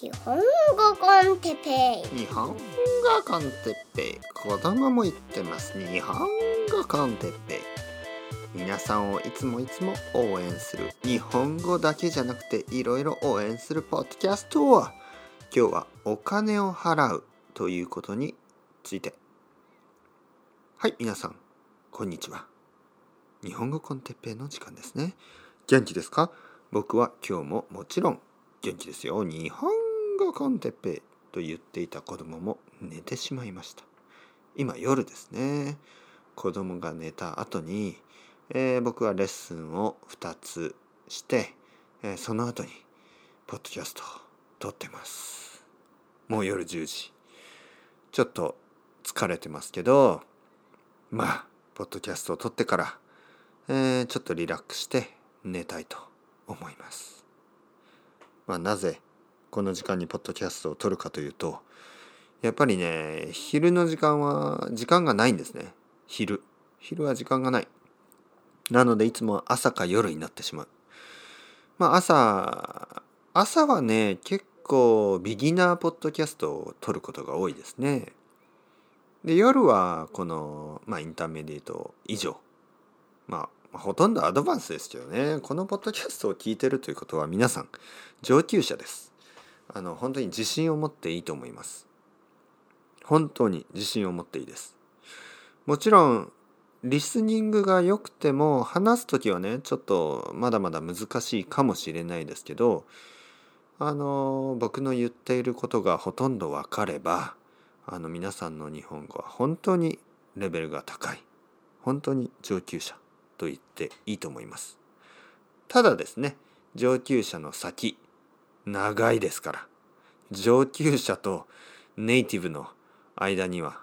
日本語コンテッペイ。日本語コンテッペイ。子供も言ってます日本語コンテッペイ。皆さんをいつもいつも応援する。日本語だけじゃなくていろいろ応援するポッドキャストは今日はお金を払うということについて。はい皆さん。こんにちは。日本語コンテッペイの時間ですね。元気ですか？僕は今日ももちろん元気ですよ。日本語コンテッペと言っていた子供も寝てしまいました。今夜ですね。子供が寝た後に、えー僕はレッスンを2つして、えーその後にポッドキャストを撮ってます。もう夜10時。ちょっと疲れてますけどまあポッドキャストを撮ってから、えーちょっとリラックスして寝たいと思います。まあ、なぜこの時間にポッドキャストを撮るかというとやっぱりね昼の時間は時間がないんですね。昼。昼は時間がない。なのでいつも朝か夜になってしまう。まあ朝朝はね結構ビギナーポッドキャストを撮ることが多いですね。で夜はこの、まあ、インターメディエート以上。まあほとんどアドバンスですけどね。このポッドキャストを聞いてるということは皆さん上級者です。あの本当に自信を持っていいと思います。本当に自信を持っていいです。もちろんリスニングが良くても話す時はねちょっとまだまだ難しいかもしれないですけどあの僕の言っていることがほとんど分かればあの皆さんの日本語は本当にレベルが高い。本当に上級者と言っていいと思います。ただですね上級者の先長いですから上級者とネイティブの間には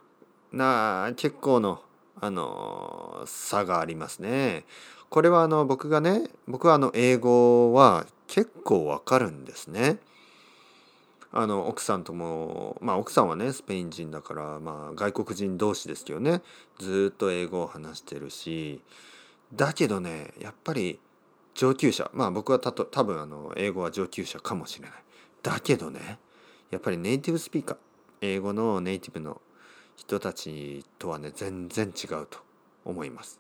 な結構のあの差がありますね。これはあの僕がね僕はあの英語は結構わかるんですね。あの奥さんともまあ奥さんはねスペイン人だからまあ外国人同士ですけどねずっと英語を話してるしだけどねやっぱり上級者。まあ僕はたと多分あの英語は上級者かもしれない。だけどねやっぱりネイティブスピーカー。英語のネイティブの人たちとはね全然違うと思います。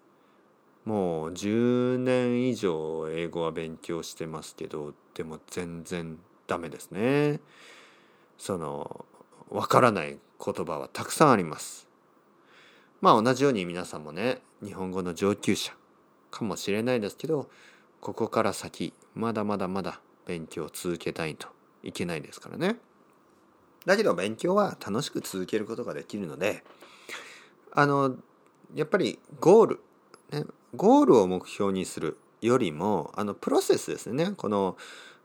もう10年以上英語は勉強してますけどでも全然ダメですね。そのわからない言葉はたくさんあります。まあ同じように皆さんもね日本語の上級者かもしれないですけどここから先まだまだまだ勉強を続けたいといけないですからね。だけど勉強は楽しく続けることができるのであのやっぱりゴール、ね、ゴールを目標にするよりもあのプロセスですね。この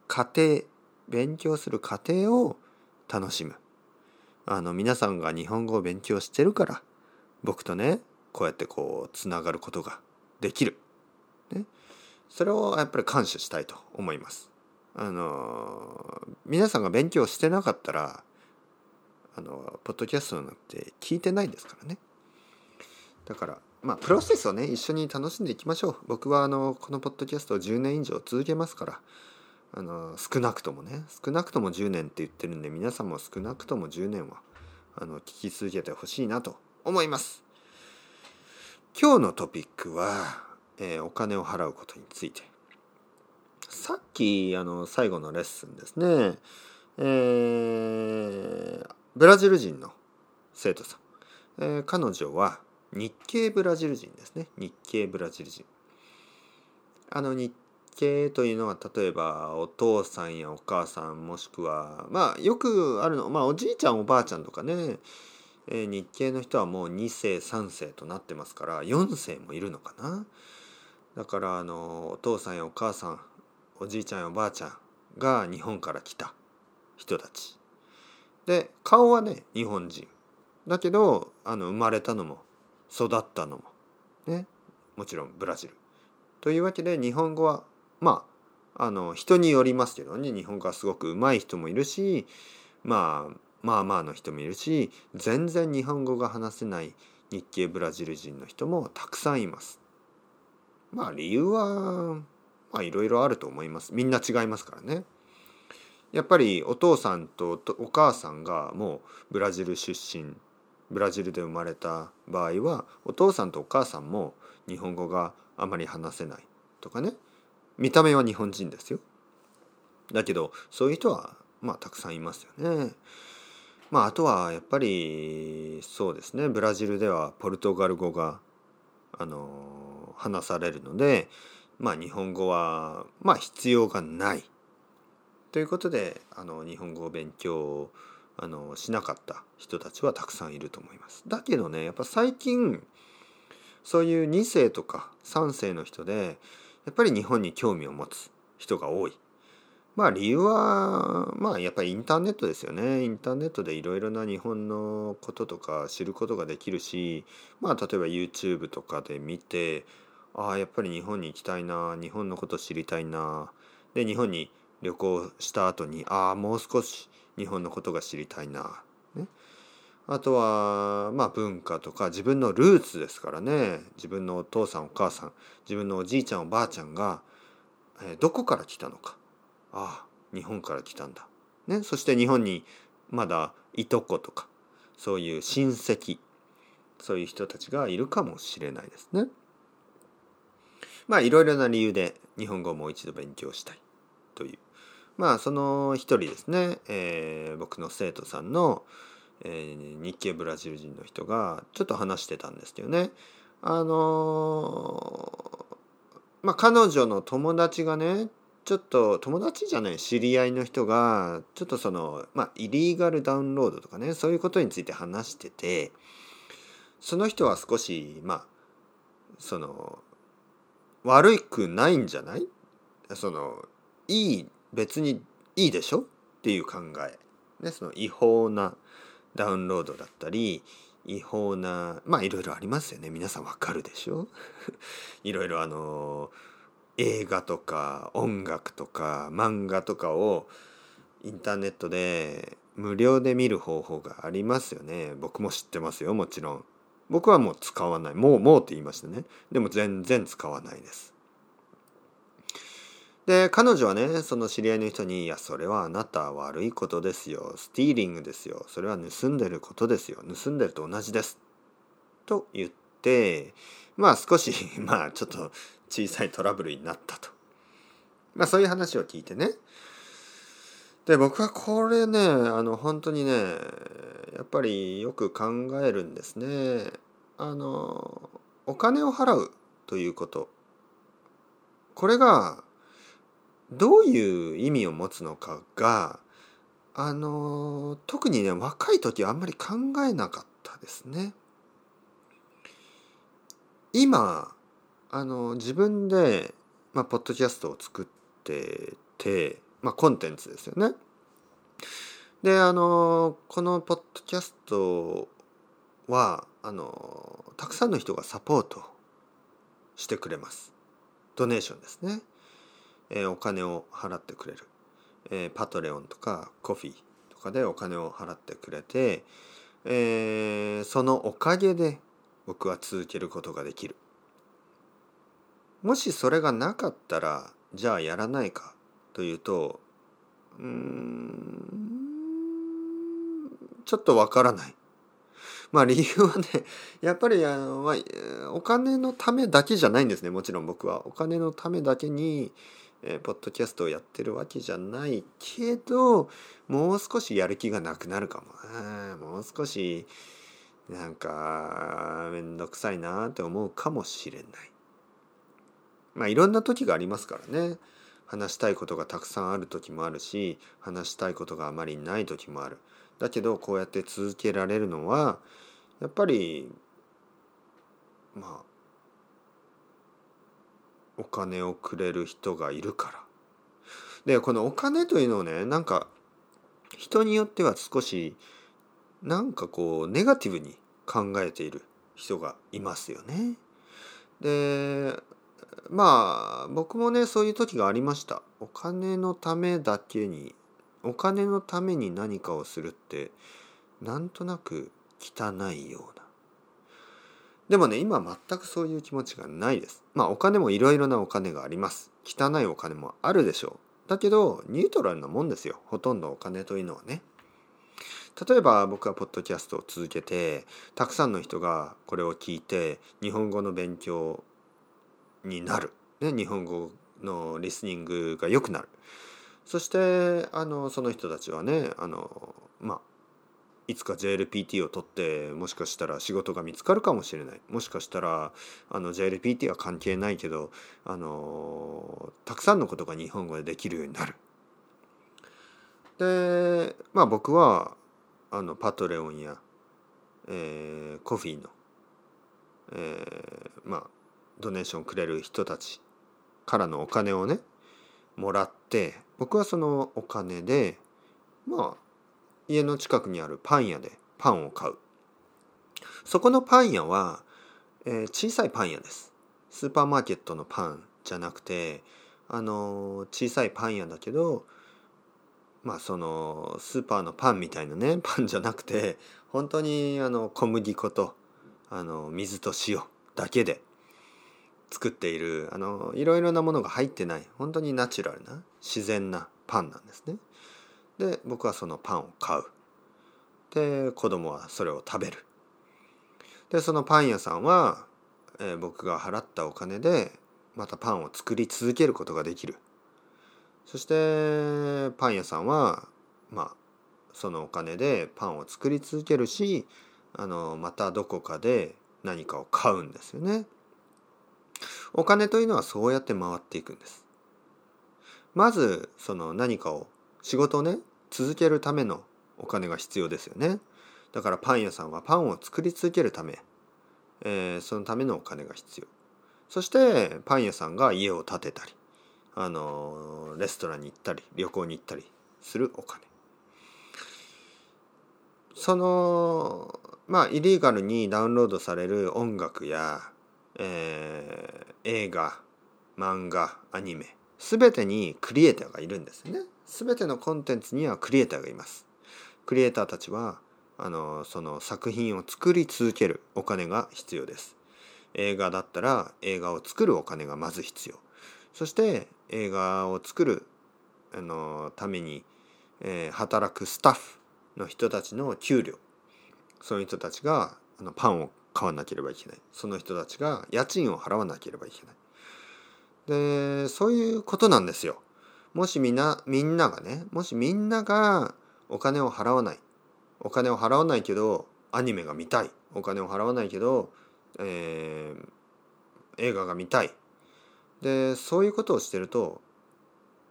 過程勉強する過程を楽しむ。あの皆さんが日本語を勉強してるから僕とねこうやってこうつながることができる、ね、それをやっぱり感謝したいと思います。あの皆さんが勉強してなかったらあのポッドキャストなんて聞いてないですからね。だからまあプロセスをね一緒に楽しんでいきましょう。僕はあのこのポッドキャストを10年以上続けますからあの少なくともね少なくとも10年って言ってるんで皆さんも少なくとも10年はあの聞き続けてほしいなと思います。今日のトピックは、えーお金を払うことについて。さっきあの最後のレッスンですね。えーブラジル人の生徒さん、えー彼女は日系ブラジル人ですね。日系ブラジル人。あの日系というのは例えばお父さんやお母さんもしくはまあよくあるのまあおじいちゃんおばあちゃんとかね、え日系の人はもう2世3世となってますから4世もいるのかな。だからあのお父さんやお母さんおじいちゃんやおばあちゃんが日本から来た人たち。で顔はね日本人。だけどあの生まれたのも育ったのもねもちろんブラジル。というわけで日本語はまああの人によりますけどね日本語はすごく上手い人もいるしまあまあまあの人もいるし全然日本語が話せない日系ブラジル人の人もたくさんいます。まあ理由はまあいろいろあると思います。みんな違いますからね。やっぱりお父さんとお母さんがもうブラジル出身ブラジルで生まれた場合はお父さんとお母さんも日本語があまり話せない。とかね。見た目は日本人ですよ。だけどそういう人はまあたくさんいますよね。まああとはやっぱりそうですね。ブラジルではポルトガル語があの話されるのでまあ日本語はまあ必要がないということであの日本語を勉強あのしなかった人たちはたくさんいると思います。だけどねやっぱ最近そういう2世とか3世の人でやっぱり日本に興味を持つ人が多い。まあ理由はまあやっぱりインターネットですよね。インターネットでいろいろな日本のこととか知ることができるしまあ例えば YouTube とかで見てああやっぱり日本に行きたいな。日本のこと知りたいな。で日本に旅行した後にああもう少し日本のことが知りたいな、ね、あとはまあ文化とか自分のルーツですからね。自分のお父さんお母さん自分のおじいちゃんおばあちゃんが、えー、どこから来たのか。ああ日本から来たんだ、ね、そして日本にまだいとことかそういう親戚そういう人たちがいるかもしれないですね。まあいろいろな理由で日本語をもう一度勉強したいという。まあその一人ですね、えー、僕の生徒さんの、えー、日系ブラジル人の人がちょっと話してたんですけどね。あのー、まあ彼女の友達がねちょっと友達じゃない知り合いの人がちょっとそのまあイリーガルダウンロードとかねそういうことについて話しててその人は少しまあその悪くないんじゃない？そのいい別にいいでしょ？っていう考え、ね、その違法なダウンロードだったり違法なまあいろいろありますよね。皆さんわかるでしょ？いろいろあの映画とか音楽とか漫画とかをインターネットで無料で見る方法がありますよね。僕も知ってますよもちろん。僕はもう使わない。もうもうって言いましたね。でも全然使わないです。で彼女はねその知り合いの人に「いやそれはあなた悪いことですよ。スティーリングですよ。それは盗んでることですよ。盗んでると同じです」と言ってまあ少し まあちょっと小さいトラブルになったと。まあそういう話を聞いてね。で僕はこれねあの本当にねやっぱりよく考えるんですね。あのお金を払うということこれがどういう意味を持つのかがあの特にね若い時はあんまり考えなかったですね。今あの自分で、まあ、ポッドキャストを作ってて、まあ、コンテンツですよね。であのこのポッドキャストはあのたくさんの人がサポートしてくれます。ドネーションですね。えー、お金を払ってくれる、えー、パトレオンとかコフィーとかでお金を払ってくれて、えー、そのおかげで僕は続けることができる。もしそれがなかったらじゃあやらないかというとうんちょっとわからない。まあ理由はね やっぱりあの、まあ、お金のためだけじゃないんですねもちろん僕は。お金のためだけに、えー、ポッドキャストをやってるわけじゃないけどもう少しやる気がなくなるかももう少しなんかめんどくさいなって思うかもしれない。まあいろんな時がありますからね話したいことがたくさんある時もあるし話したいことがあまりない時もあるだけどこうやって続けられるのはやっぱりまあお金をくれる人がいるからでこのお金というのをねなんか人によっては少しなんかこうネガティブに考えている人がいますよね。でまあ僕もねそういう時がありました。お金のためだけにお金のために何かをするってなんとなく汚いような。でもね今全くそういう気持ちがないです。まあお金もいろいろなお金があります。汚いお金もあるでしょう。だけどニュートラルなもんですよ。ほとんどお金というのはね。例えば僕はポッドキャストを続けてたくさんの人がこれを聞いて日本語の勉強になる、ね、日本語のリスニングが良くなる。そしてあのその人たちはねあのまあいつか JLPT を取ってもしかしたら仕事が見つかるかもしれない。もしかしたらあの JLPT は関係ないけどあのたくさんのことが日本語でできるようになる。でまあ僕はあのパトレオンや、えー、コフィーの、えー、まあドネーションくれる人たちからのお金をねもらって僕はそのお金でまあ家の近くにあるパン屋でパンを買う。そこのパン屋は、えー、小さいパン屋です。スーパーマーケットのパンじゃなくてあのー、小さいパン屋だけどまあそのスーパーのパンみたいなね パンじゃなくて本当にあの小麦粉とあの水と塩だけで作っているあのいろいろなものが入ってない本当にナチュラルな自然なパンなんですね。で僕はそのパンを買うで子供はそれを食べるでそのパン屋さんは、えー、僕が払ったお金でまたパンを作り続けることができるそしてパン屋さんはまあそのお金でパンを作り続けるしあのまたどこかで何かを買うんですよね。お金というのはそうやって回っていくんです。まずその何かを仕事をね続けるためのお金が必要ですよね。だからパン屋さんはパンを作り続けるため、えー、そのためのお金が必要。そしてパン屋さんが家を建てたり、あのレストランに行ったり旅行に行ったりするお金。そのまあイリーガルにダウンロードされる音楽や、えー、映画漫画アニメ全てにクリエイターがいるんですね。全てのコンテンツにはクリエイターがいます。クリエイターたちはあのその作品を作り続けるお金が必要です。映画だったら映画を作るお金がまず必要。そして映画を作るあのために、えー、働くスタッフの人たちの給料そういう人たちがあのパンを買わなければいけない。その人たちが家賃を払わなければいけない。でそういうことなんですよ。もしみんなみんながねもしみんながお金を払わない。お金を払わないけどアニメが見たい。お金を払わないけど、えー、映画が見たい。でそういうことをしてると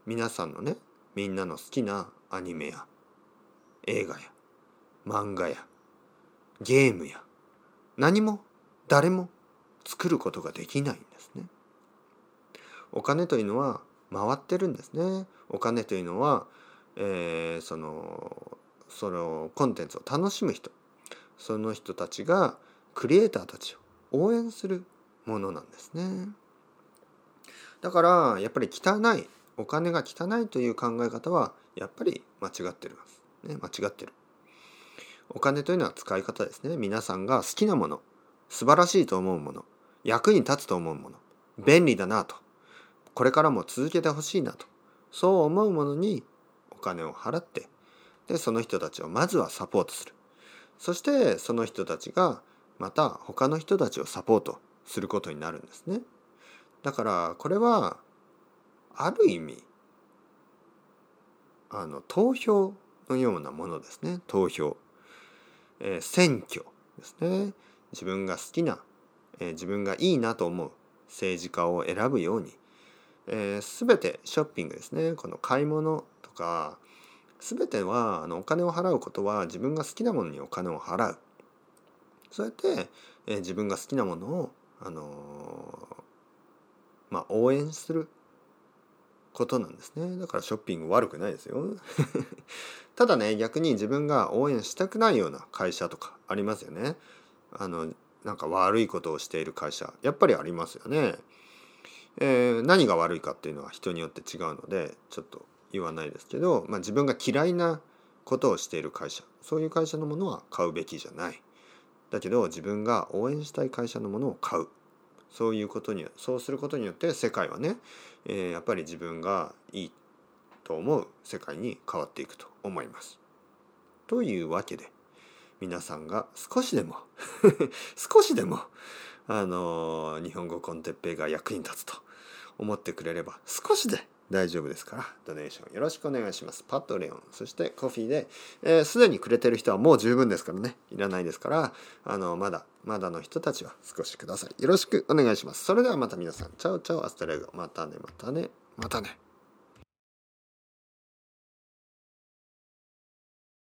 皆さんのねみんなの好きなアニメや映画や漫画やゲームや何も誰も作ることができないんですね。お金というのは回ってるんですね。お金というのは、えー、そのそのコンテンツを楽しむ人その人たちがクリエイターたちを応援するものなんですね。だからやっぱり汚いお金が汚いという考え方はやっぱり間違ってるます。ね、間違ってる。お金というのは使い方ですね。皆さんが好きなもの、素晴らしいと思うもの、役に立つと思うもの、便利だなとこれからも続けてほしいなとそう思うものにお金を払ってでその人たちをまずはサポートする。そしてその人たちがまた他の人たちをサポートすることになるんですね。だからこれはある意味あの投票のようなものですね。投票、えー、選挙ですね。自分が好きな、えー、自分がいいなと思う政治家を選ぶようにえー、全てショッピングですね。この買い物とか全てはあのお金を払うことは自分が好きなものにお金を払う。そうやって、えー、自分が好きなものを、あのー、まあ、応援することなんですね。だからショッピング悪くないですよ。ただね逆に自分が応援したくないような会社とかありますよね。あのなんか悪いことをしている会社やっぱりありますよね。えー、何が悪いかっていうのは人によって違うのでちょっと言わないですけど、まあ、自分が嫌いなことをしている会社そういう会社のものは買うべきじゃない。だけど自分が応援したい会社のものを買う。そういうことにそうすることによって世界はね、えー、やっぱり自分がいいと思う世界に変わっていくと思います。というわけで皆さんが少しでも 少しでもあの日本語コンテッペイが役に立つと思ってくれれば少しで大丈夫ですか？らドネーションよろしくお願いします。パトレオンそしてコフィーで、えー、すでにくれてる人はもう十分ですからねいらないですからあのまだまだの人たちは少しください。よろしくお願いします。それではまた皆さんチャオチャオアストレゴまたねまたねまたね。